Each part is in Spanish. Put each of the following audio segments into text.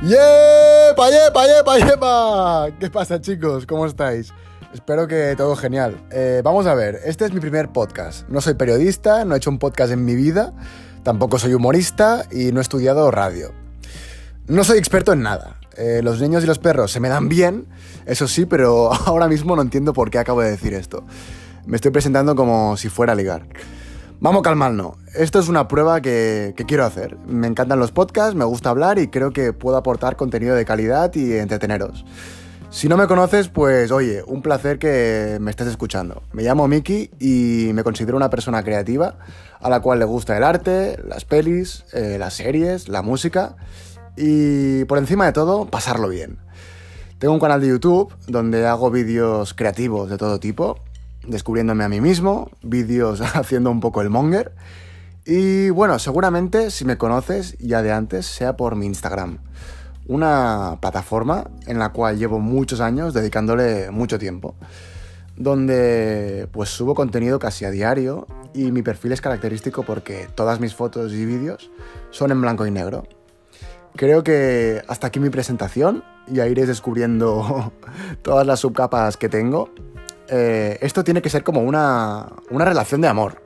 ¡Yepa, yepa, yepa, yepa! ¿Qué pasa, chicos? ¿Cómo estáis? Espero que todo genial. Eh, vamos a ver, este es mi primer podcast. No soy periodista, no he hecho un podcast en mi vida, tampoco soy humorista y no he estudiado radio. No soy experto en nada. Eh, los niños y los perros se me dan bien, eso sí, pero ahora mismo no entiendo por qué acabo de decir esto. Me estoy presentando como si fuera a ligar. Vamos calmarnos. Esto es una prueba que, quiero hacer. Me encantan los podcasts, me gusta hablar y creo que puedo aportar contenido de calidad y entreteneros. Si no me conoces, pues oye, un placer que me estés escuchando. Me llamo Miki y me considero una persona creativa a la cual le gusta el arte, las pelis, eh, las series, la música y por encima de todo, pasarlo bien. Tengo un canal de YouTube donde hago vídeos creativos de todo tipo descubriéndome a mí mismo, vídeos haciendo un poco el monger. Y bueno, seguramente si me conoces ya de antes sea por mi Instagram. Una plataforma en la cual llevo muchos años dedicándole mucho tiempo. Donde pues subo contenido casi a diario y mi perfil es característico porque todas mis fotos y vídeos son en blanco y negro. Creo que hasta aquí mi presentación, ya iréis descubriendo todas las subcapas que tengo eh, esto tiene que ser como una, una relación de amor.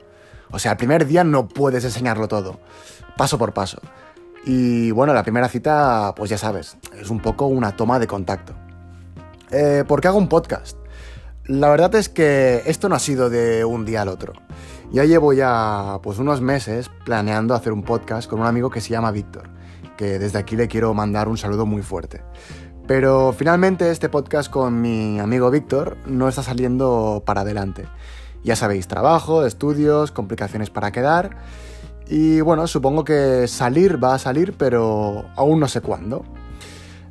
O sea, el primer día no puedes enseñarlo todo, paso por paso. Y bueno, la primera cita, pues ya sabes, es un poco una toma de contacto. Eh, ¿Por qué hago un podcast? La verdad es que esto no ha sido de un día al otro. Ya llevo ya pues unos meses planeando hacer un podcast con un amigo que se llama Víctor, que desde aquí le quiero mandar un saludo muy fuerte. Pero finalmente este podcast con mi amigo Víctor no está saliendo para adelante. Ya sabéis, trabajo, estudios, complicaciones para quedar. Y bueno, supongo que salir va a salir, pero aún no sé cuándo.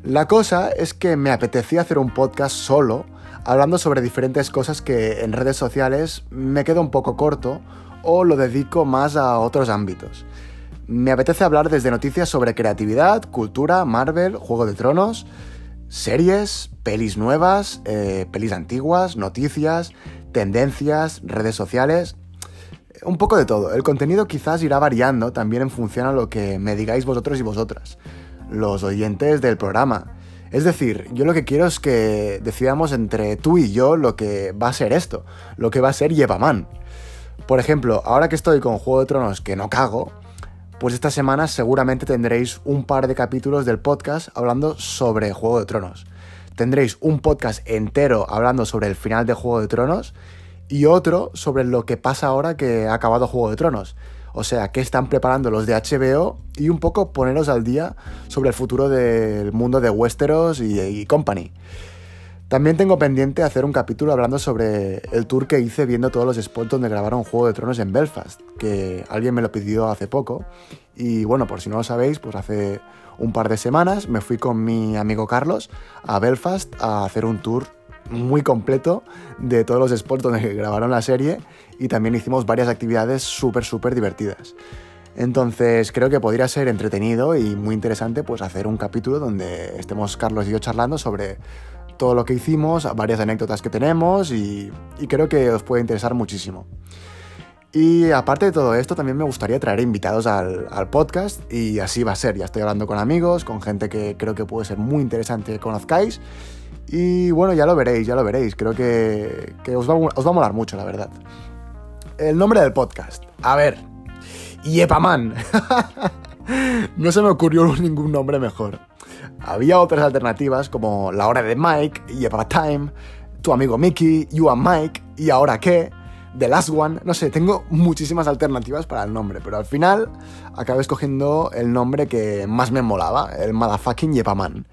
La cosa es que me apetecía hacer un podcast solo, hablando sobre diferentes cosas que en redes sociales me quedo un poco corto o lo dedico más a otros ámbitos. Me apetece hablar desde noticias sobre creatividad, cultura, Marvel, Juego de Tronos, series, pelis nuevas, eh, pelis antiguas, noticias, tendencias, redes sociales, un poco de todo. El contenido quizás irá variando también en función a lo que me digáis vosotros y vosotras, los oyentes del programa. Es decir, yo lo que quiero es que decidamos entre tú y yo lo que va a ser esto, lo que va a ser Yepaman. Por ejemplo, ahora que estoy con Juego de Tronos que no cago, pues esta semana seguramente tendréis un par de capítulos del podcast hablando sobre Juego de Tronos. Tendréis un podcast entero hablando sobre el final de Juego de Tronos y otro sobre lo que pasa ahora que ha acabado Juego de Tronos. O sea, qué están preparando los de HBO y un poco poneros al día sobre el futuro del mundo de Westeros y, y Company. También tengo pendiente hacer un capítulo hablando sobre el tour que hice viendo todos los spots donde grabaron Juego de Tronos en Belfast, que alguien me lo pidió hace poco. Y bueno, por si no lo sabéis, pues hace un par de semanas me fui con mi amigo Carlos a Belfast a hacer un tour muy completo de todos los spots donde grabaron la serie y también hicimos varias actividades súper, súper divertidas. Entonces creo que podría ser entretenido y muy interesante pues hacer un capítulo donde estemos Carlos y yo charlando sobre todo lo que hicimos, varias anécdotas que tenemos y, creo que os puede interesar muchísimo. Y aparte de todo esto, también me gustaría traer invitados al, podcast y así va a ser. Ya estoy hablando con amigos, con gente que creo que puede ser muy interesante que conozcáis. Y bueno, ya lo veréis, ya lo veréis. Creo que, os, va, os va a molar mucho, la verdad. El nombre del podcast. A ver. Yepaman. no se me ocurrió ningún nombre mejor. Había otras alternativas como La Hora de Mike, Yepa Time, Tu Amigo Mickey, You and Mike, ¿Y ahora qué? The Last One, no sé, tengo muchísimas alternativas para el nombre, pero al final acabé escogiendo el nombre que más me molaba, el motherfucking Yepaman.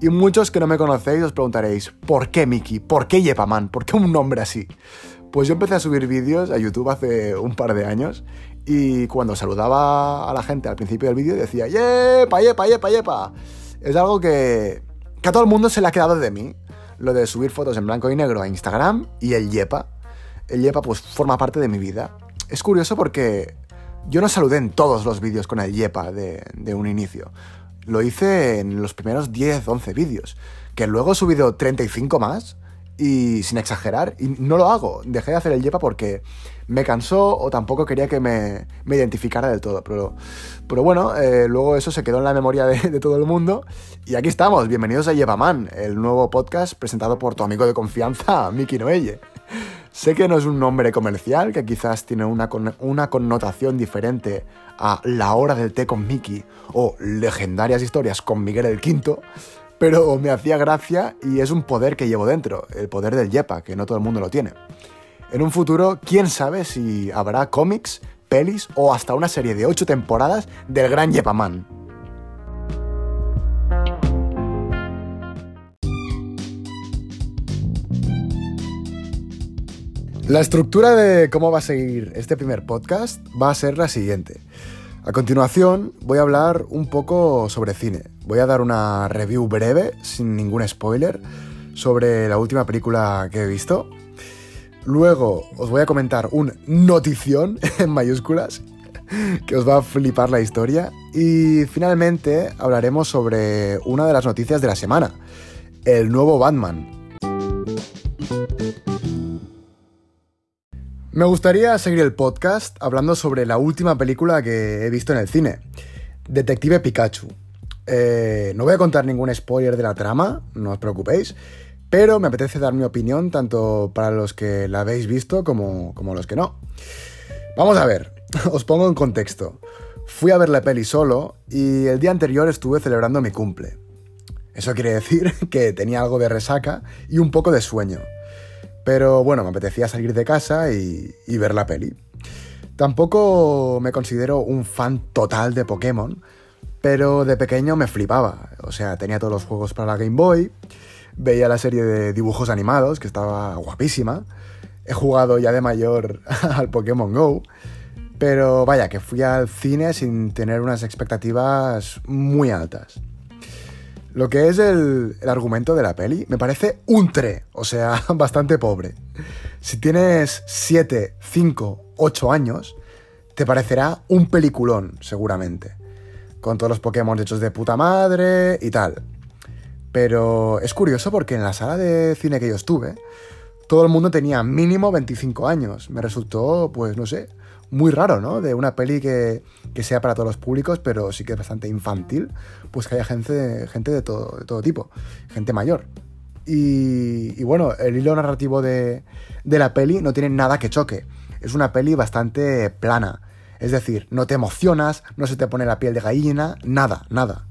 Y muchos que no me conocéis os preguntaréis, ¿por qué Mickey? ¿Por qué Yepaman? ¿Por qué un nombre así? Pues yo empecé a subir vídeos a YouTube hace un par de años y cuando saludaba a la gente al principio del vídeo decía, ¡Yepa, yepa, yepa, yepa! Es algo que, que a todo el mundo se le ha quedado de mí. Lo de subir fotos en blanco y negro a Instagram y el Yepa. El Yepa pues forma parte de mi vida. Es curioso porque yo no saludé en todos los vídeos con el Yepa de, de un inicio. Lo hice en los primeros 10, 11 vídeos. Que luego he subido 35 más y sin exagerar, y no lo hago. Dejé de hacer el yepa porque me cansó o tampoco quería que me, identificara del todo. Pero, pero bueno, eh, luego eso se quedó en la memoria de, todo el mundo. Y aquí estamos, bienvenidos a Yepaman, el nuevo podcast presentado por tu amigo de confianza, Miki Noelle. Sé que no es un nombre comercial, que quizás tiene una, una connotación diferente a La Hora del Té con Mickey o Legendarias Historias con Miguel el Quinto, pero me hacía gracia y es un poder que llevo dentro, el poder del Yepa, que no todo el mundo lo tiene. En un futuro, quién sabe si habrá cómics, pelis o hasta una serie de 8 temporadas del gran Yepaman. La estructura de cómo va a seguir este primer podcast va a ser la siguiente. A continuación voy a hablar un poco sobre cine. Voy a dar una review breve, sin ningún spoiler, sobre la última película que he visto. Luego os voy a comentar un notición en mayúsculas que os va a flipar la historia. Y finalmente hablaremos sobre una de las noticias de la semana, el nuevo Batman. Me gustaría seguir el podcast hablando sobre la última película que he visto en el cine, Detective Pikachu. Eh, no voy a contar ningún spoiler de la trama, no os preocupéis, pero me apetece dar mi opinión tanto para los que la habéis visto como, como los que no. Vamos a ver, os pongo en contexto. Fui a ver la peli solo y el día anterior estuve celebrando mi cumple. Eso quiere decir que tenía algo de resaca y un poco de sueño. Pero bueno, me apetecía salir de casa y, ver la peli. Tampoco me considero un fan total de Pokémon, pero de pequeño me flipaba. O sea, tenía todos los juegos para la Game Boy, veía la serie de dibujos animados, que estaba guapísima. He jugado ya de mayor al Pokémon Go, pero vaya, que fui al cine sin tener unas expectativas muy altas. Lo que es el, argumento de la peli me parece un tre, o sea, bastante pobre. Si tienes 7, 5, 8 años, te parecerá un peliculón, seguramente. Con todos los Pokémon hechos de puta madre y tal. Pero es curioso porque en la sala de cine que yo estuve, todo el mundo tenía mínimo 25 años. Me resultó, pues no sé, muy raro, ¿no? De una peli que, sea para todos los públicos, pero sí que es bastante infantil, pues que haya gente, gente de, todo, de todo tipo, gente mayor. Y, bueno, el hilo narrativo de, de la peli no tiene nada que choque. Es una peli bastante plana. Es decir, no te emocionas, no se te pone la piel de gallina, nada, nada.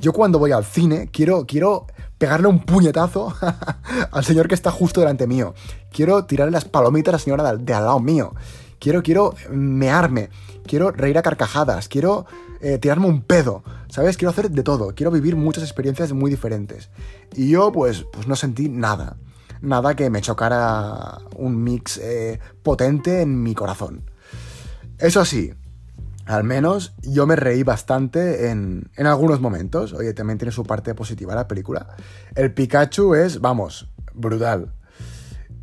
Yo cuando voy al cine quiero, quiero pegarle un puñetazo al señor que está justo delante mío. Quiero tirarle las palomitas a la señora de al lado mío. Quiero, quiero mearme, quiero reír a carcajadas, quiero eh, tirarme un pedo, ¿sabes? Quiero hacer de todo, quiero vivir muchas experiencias muy diferentes. Y yo, pues, pues no sentí nada. Nada que me chocara un mix eh, potente en mi corazón. Eso sí, al menos yo me reí bastante en, en, algunos momentos. Oye, también tiene su parte positiva la película. El Pikachu es, vamos, brutal.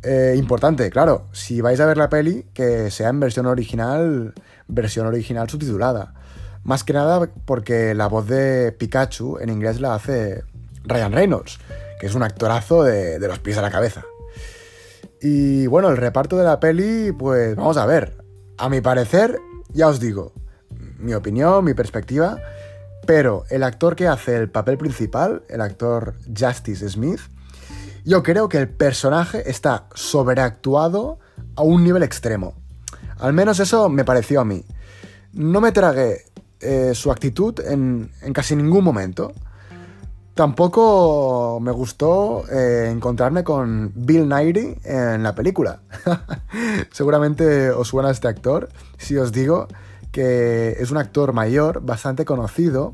Eh, importante, claro, si vais a ver la peli, que sea en versión original, versión original subtitulada. Más que nada porque la voz de Pikachu en inglés la hace Ryan Reynolds, que es un actorazo de, de los pies a la cabeza. Y bueno, el reparto de la peli, pues vamos a ver. A mi parecer, ya os digo, mi opinión, mi perspectiva, pero el actor que hace el papel principal, el actor Justice Smith, yo creo que el personaje está sobreactuado a un nivel extremo. Al menos eso me pareció a mí. No me tragué eh, su actitud en, casi ningún momento. Tampoco me gustó eh, encontrarme con Bill Nighy en la película. Seguramente os suena este actor si os digo que es un actor mayor bastante conocido,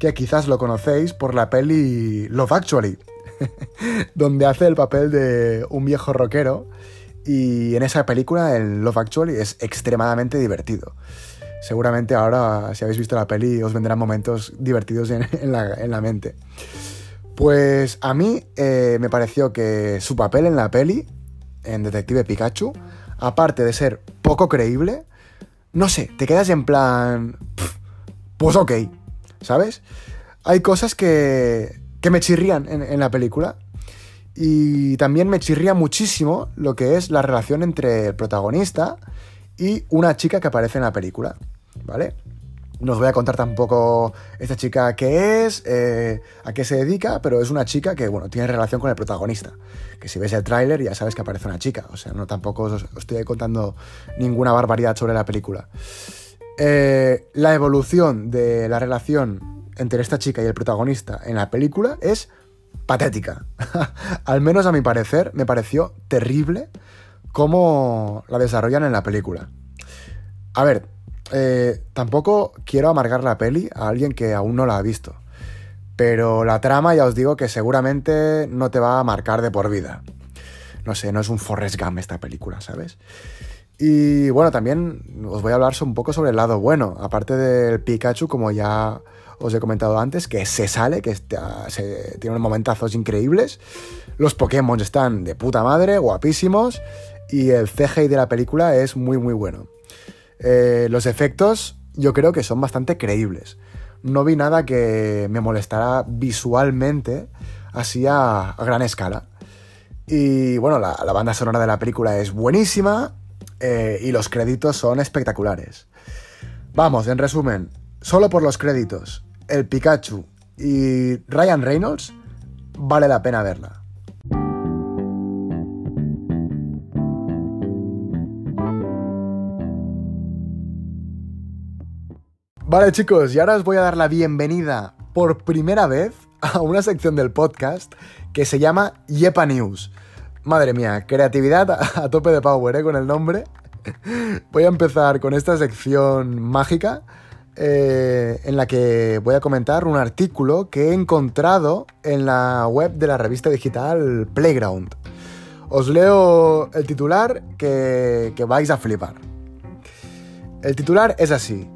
que quizás lo conocéis por la peli Love Actually. donde hace el papel de un viejo rockero y en esa película, en Love Actually, es extremadamente divertido. Seguramente ahora, si habéis visto la peli, os vendrán momentos divertidos en, la, mente. Pues a mí eh, me pareció que su papel en la peli, en Detective Pikachu, aparte de ser poco creíble, no sé, te quedas en plan... pues ok, ¿sabes? Hay cosas que, que me chirrían en, la película. Y también me chirría muchísimo lo que es la relación entre el protagonista y una chica que aparece en la película, ¿vale? No os voy a contar tampoco esta chica qué es, eh, a qué se dedica, pero es una chica que, bueno, tiene relación con el protagonista. Que si ves el tráiler ya sabes que aparece una chica. O sea, no tampoco os, estoy contando ninguna barbaridad sobre la película. Eh, la evolución de la relación entre esta chica y el protagonista en la película es patética. Al menos a mi parecer me pareció terrible cómo la desarrollan en la película. A ver, eh, tampoco quiero amargar la peli a alguien que aún no la ha visto. Pero la trama ya os digo que seguramente no te va a marcar de por vida. No sé, no es un Forrest Gump esta película, ¿sabes? Y bueno, también os voy a hablar un poco sobre el lado bueno. Aparte del Pikachu, como ya os he comentado antes, que se sale, que está, se, tiene unos momentazos increíbles. Los Pokémon están de puta madre, guapísimos. Y el CGI de la película es muy, muy bueno. Eh, los efectos yo creo que son bastante creíbles. No vi nada que me molestara visualmente así a, gran escala. Y bueno, la, banda sonora de la película es buenísima eh, y los créditos son espectaculares. Vamos, en resumen, solo por los créditos, el Pikachu y Ryan Reynolds vale la pena verla. Vale chicos, y ahora os voy a dar la bienvenida por primera vez a una sección del podcast que se llama Yepa News. Madre mía, creatividad a tope de power, ¿eh? Con el nombre. Voy a empezar con esta sección mágica eh, en la que voy a comentar un artículo que he encontrado en la web de la revista digital Playground. Os leo el titular que, que vais a flipar. El titular es así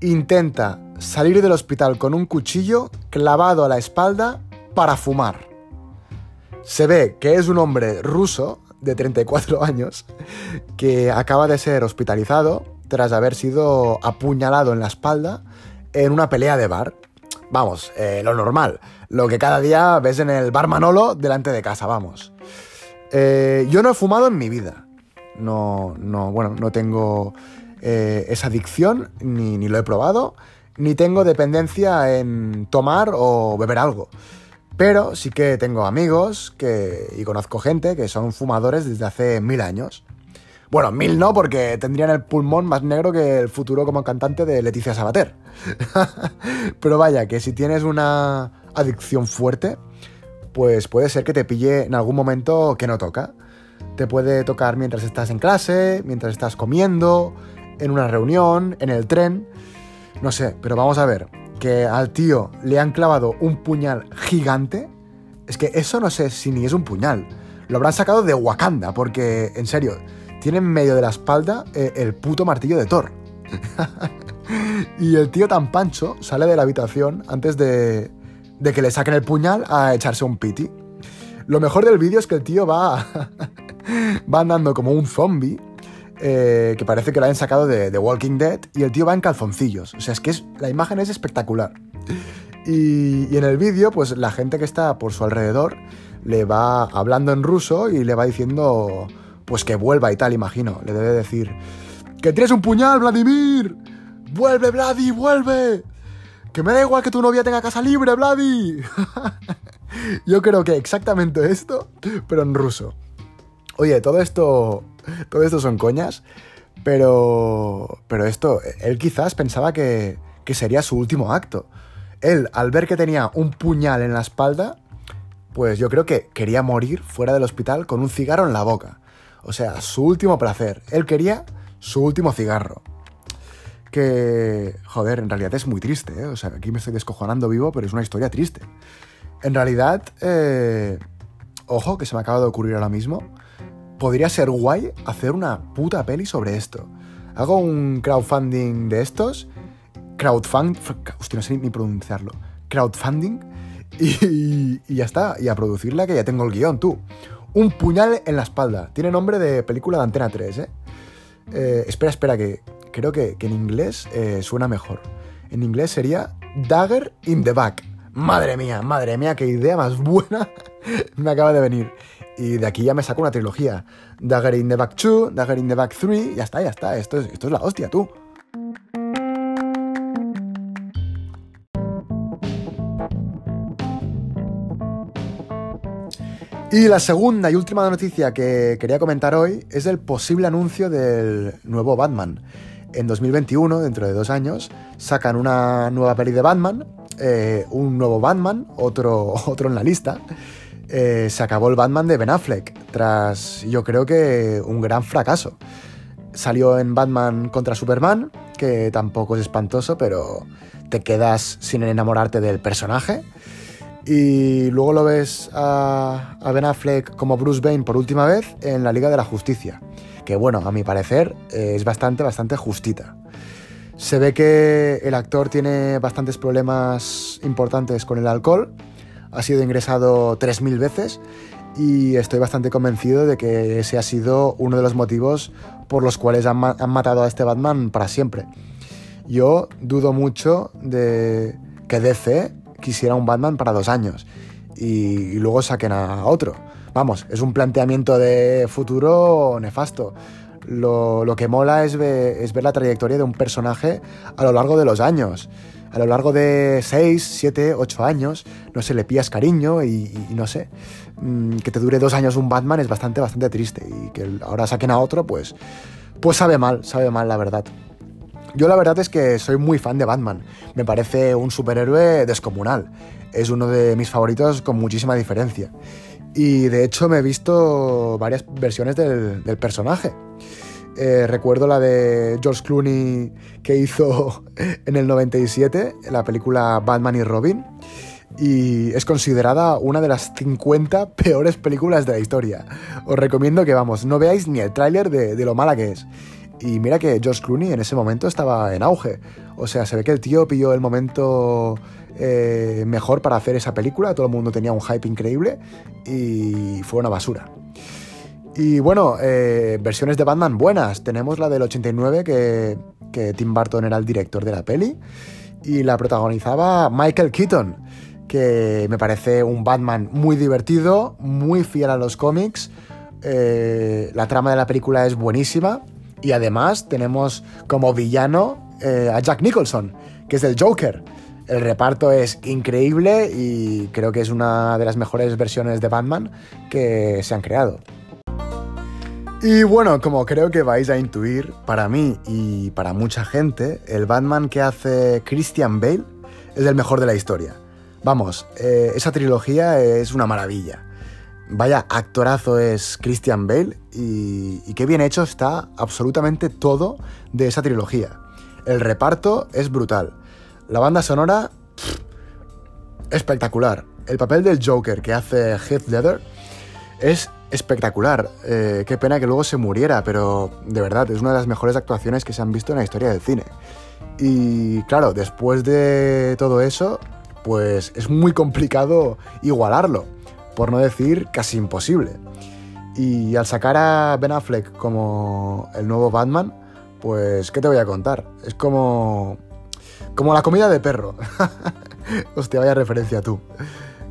intenta salir del hospital con un cuchillo clavado a la espalda para fumar. Se ve que es un hombre ruso de 34 años que acaba de ser hospitalizado tras haber sido apuñalado en la espalda en una pelea de bar. Vamos, eh, lo normal, lo que cada día ves en el bar Manolo delante de casa, vamos. Eh, yo no he fumado en mi vida. No, no, bueno, no tengo eh, esa adicción, ni, lo he probado, ni tengo dependencia en tomar o beber algo. Pero sí que tengo amigos que, y conozco gente que son fumadores desde hace mil años. Bueno, mil no, porque tendrían el pulmón más negro que el futuro como cantante de Leticia Sabater. Pero vaya, que si tienes una adicción fuerte, pues puede ser que te pille en algún momento que no toca. Te puede tocar mientras estás en clase, mientras estás comiendo, en una reunión, en el tren, no sé, pero vamos a ver, que al tío le han clavado un puñal gigante, es que eso no sé si ni es un puñal, lo habrán sacado de Wakanda, porque, en serio, tiene en medio de la espalda eh, el puto martillo de Thor. y el tío tan pancho sale de la habitación antes de, de que le saquen el puñal a echarse un piti. Lo mejor del vídeo es que el tío va, va andando como un zombie eh, que parece que lo han sacado de The Walking Dead, y el tío va en calzoncillos. O sea, es que la imagen es espectacular. Y, en el vídeo, pues la gente que está por su alrededor le va hablando en ruso y le va diciendo, pues que vuelva y tal, imagino. Le debe decir, que tienes un puñal, Vladimir. Vuelve, Vladi, vuelve. Que me da igual que tu novia tenga casa libre, Vladi. Yo creo que exactamente esto, pero en ruso. Oye, todo esto todo esto son coñas, pero, pero esto, él quizás pensaba que, que sería su último acto. Él, al ver que tenía un puñal en la espalda, pues yo creo que quería morir fuera del hospital con un cigarro en la boca. O sea, su último placer. Él quería su último cigarro. Que, joder, en realidad es muy triste, ¿eh? O sea, aquí me estoy descojonando vivo, pero es una historia triste. En realidad, eh, ojo, que se me acaba de ocurrir ahora mismo podría ser guay hacer una puta peli sobre esto. Hago un crowdfunding de estos. Crowdfunding. Hostia, no sé ni pronunciarlo. Crowdfunding. Y, ya está. Y a producirla que ya tengo el guion, tú. Un puñal en la espalda. Tiene nombre de película de Antena 3, ¿eh? eh espera, espera, que creo que, en inglés eh, suena mejor. En inglés sería Dagger in the Back. Madre mía, madre mía, qué idea más buena me acaba de venir. Y de aquí ya me saco una trilogía. Dagger in the Back 2, Dagger in the Back 3, ya está, ya está. Esto es, esto es la hostia, tú. Y la segunda y última noticia que quería comentar hoy es el posible anuncio del nuevo Batman. En 2021, dentro de dos años, sacan una nueva peli de Batman, eh, un nuevo Batman, otro, otro en la lista. Eh, se acabó el Batman de Ben Affleck, tras yo creo que un gran fracaso. Salió en Batman contra Superman, que tampoco es espantoso, pero te quedas sin enamorarte del personaje y luego lo ves a, Ben Affleck como Bruce Wayne por última vez en la Liga de la Justicia, que bueno, a mi parecer eh, es bastante, bastante justita. Se ve que el actor tiene bastantes problemas importantes con el alcohol, ha sido ingresado 3.000 veces y estoy bastante convencido de que ese ha sido uno de los motivos por los cuales han, matado a este Batman para siempre. Yo dudo mucho de que DC quisiera un Batman para dos años y, luego saquen a otro. Vamos, es un planteamiento de futuro nefasto. Lo, que mola es, es ver la trayectoria de un personaje a lo largo de los años a lo largo de 6, 7, 8 años, no sé, le pillas cariño y, no sé, mm, que te dure dos años un Batman es bastante, bastante triste y que ahora saquen a otro, pues, pues sabe mal, sabe mal la verdad. Yo la verdad es que soy muy fan de Batman. Me parece un superhéroe descomunal. Es uno de mis favoritos con muchísima diferencia. Y de hecho me he visto varias versiones del, personaje. Eh, recuerdo la de George Clooney que hizo en el 97, la película Batman y Robin. Y es considerada una de las 50 peores películas de la historia. Os recomiendo que, vamos, no veáis ni el tráiler de, lo mala que es. Y mira que George Clooney en ese momento estaba en auge. O sea, se ve que el tío pilló el momento eh, mejor para hacer esa película. Todo el mundo tenía un hype increíble y fue una basura. Y bueno, eh, versiones de Batman buenas. Tenemos la del 89 que, que Tim Burton era el director de la peli y la protagonizaba Michael Keaton, que me parece un Batman muy divertido, muy fiel a los cómics. Eh, la trama de la película es buenísima y además tenemos como villano eh, a Jack Nicholson, que es el Joker. El reparto es increíble y creo que es una de las mejores versiones de Batman que se han creado. Y bueno, como creo que vais a intuir, para mí y para mucha gente, el Batman que hace Christian Bale es el mejor de la historia. Vamos, eh, esa trilogía es una maravilla. Vaya actorazo es Christian Bale y, qué bien hecho está absolutamente todo de esa trilogía. El reparto es brutal. La banda sonora, espectacular. El papel del Joker que hace Heath Ledger es espectacular. Eh, qué pena que luego se muriera, pero de verdad es una de las mejores actuaciones que se han visto en la historia del cine. Y claro, después de todo eso, pues es muy complicado igualarlo por no decir casi imposible. Y al sacar a Ben Affleck como el nuevo Batman, pues, ¿qué te voy a contar? Es como. como la comida de perro. Hostia, vaya referencia tú.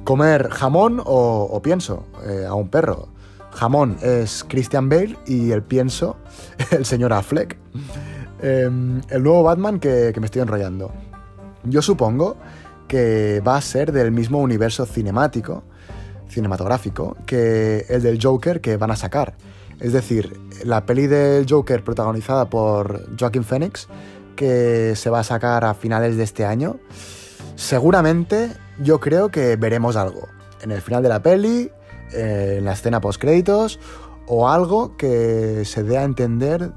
Comer jamón o, pienso eh, a un perro. Jamón es Christian Bale y el pienso, el señor Affleck. Em, el nuevo Batman que me estoy enrollando. Yo supongo que va a ser del mismo universo cinemático cinematográfico que el del Joker que van a sacar. Es decir, la peli del Joker protagonizada por Joaquin Phoenix, que se va a sacar a finales de este año, seguramente yo creo que veremos algo. En el final de la peli, en la escena post créditos, o algo que se dé a entender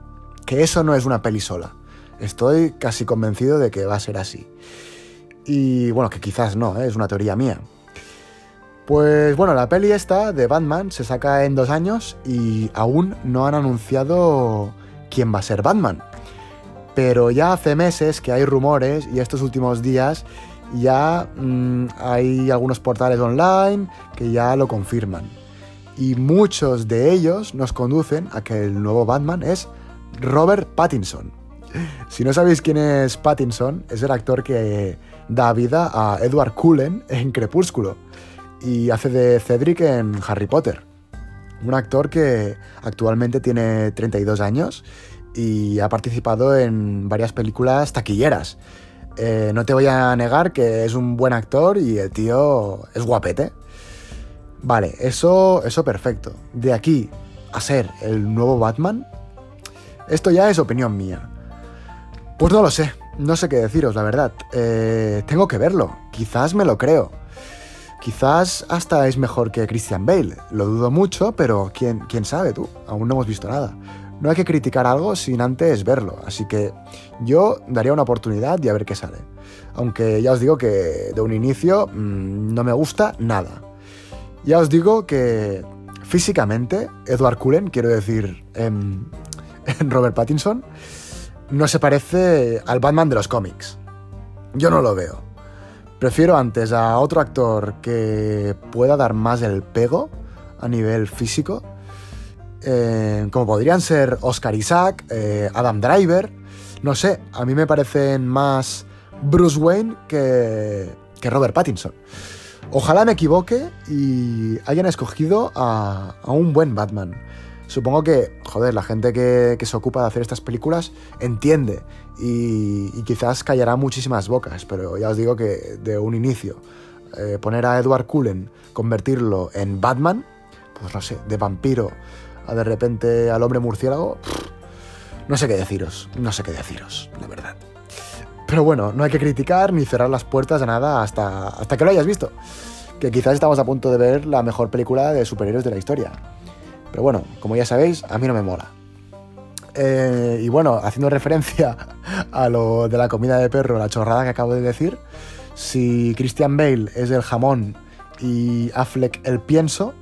que eso no es una peli sola. Estoy casi convencido de que va a ser así. Y bueno, que quizás no, ¿eh? es una teoría mía. Pues bueno, la peli esta de Batman se saca en dos años y aún no han anunciado quién va a ser Batman. Pero ya hace meses que hay rumores y estos últimos días ya mm, hay algunos portales online que ya lo confirman. Y muchos de ellos nos conducen a que el nuevo Batman es Robert Pattinson. Si no sabéis quién es Pattinson, es el actor que da vida a Edward Cullen en Crepúsculo y hace de Cedric en Harry Potter. Un actor que actualmente tiene 32 años y ha participado en varias películas taquilleras. Eh, no te voy a negar que es un buen actor y el tío es guapete. Vale, eso, eso perfecto. De aquí a ser el nuevo Batman, esto ya es opinión mía. Pues no lo sé, no sé qué deciros, la verdad. Eh, tengo que verlo, quizás me lo creo. Quizás hasta es mejor que Christian Bale, lo dudo mucho, pero quién, quién sabe tú, aún no hemos visto nada. No hay que criticar algo sin antes verlo, así que yo daría una oportunidad y a ver qué sale. Aunque ya os digo que de un inicio mmm, no me gusta nada. Ya os digo que físicamente Edward Cullen, quiero decir en, en Robert Pattinson, no se parece al Batman de los cómics. Yo no lo veo. Prefiero antes a otro actor que pueda dar más el pego a nivel físico, eh, como podrían ser Oscar Isaac, eh, Adam Driver, no sé, a mí me parecen más Bruce Wayne que, que Robert Pattinson. Ojalá me equivoque y hayan escogido a, un buen Batman supongo que, joder, la gente que, que, se ocupa de hacer estas películas entiende y, y, quizás callará muchísimas bocas, pero ya os digo que de un inicio, eh, poner a Edward Cullen, convertirlo en Batman, pues no sé, de vampiro a de repente al hombre murciélago, no sé qué deciros, no sé qué deciros, la verdad. Pero bueno, no hay que criticar ni cerrar las puertas a nada hasta, hasta que lo hayas visto. Que quizás estamos a punto de ver la mejor película de superhéroes de la historia. Pero bueno, como ya sabéis, a mí no me mola. Eh, y bueno, haciendo referencia a lo de la comida de perro, la chorrada que acabo de decir, si Christian Bale es el jamón y Affleck el pienso,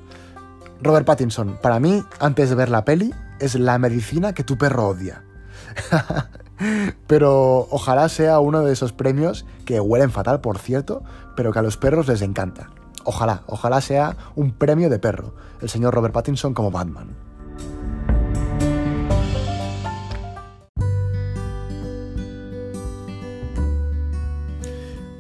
Robert Pattinson, para mí, antes de ver la peli, es la medicina que tu perro odia. pero ojalá sea uno de esos premios que huelen fatal, por cierto, pero que a los perros les encanta. Ojalá, ojalá sea un premio de perro, el señor Robert Pattinson como Batman.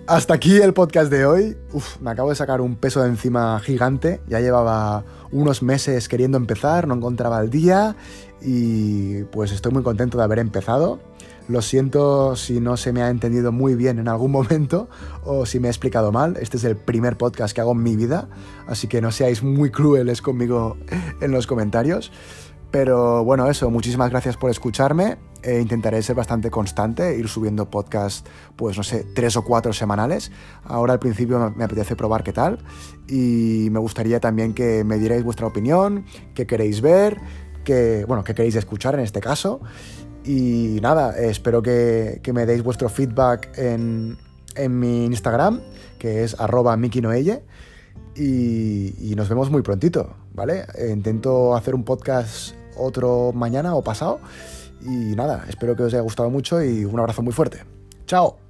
Hasta aquí el podcast de hoy. Uf, me acabo de sacar un peso de encima gigante. Ya llevaba unos meses queriendo empezar, no encontraba el día y pues estoy muy contento de haber empezado. Lo siento si no se me ha entendido muy bien en algún momento o si me he explicado mal. Este es el primer podcast que hago en mi vida, así que no seáis muy crueles conmigo en los comentarios. Pero bueno, eso, muchísimas gracias por escucharme. Eh, intentaré ser bastante constante, ir subiendo podcast, pues no sé, tres o cuatro semanales. Ahora al principio me apetece probar qué tal. Y me gustaría también que me dierais vuestra opinión, qué queréis ver, qué, bueno, qué queréis escuchar en este caso. Y nada, espero que, me deis vuestro feedback en, en, mi Instagram, que es arroba mikinoelle. Y, nos vemos muy prontito, ¿vale? Intento hacer un podcast otro mañana o pasado. Y nada, espero que os haya gustado mucho y un abrazo muy fuerte. ¡Chao!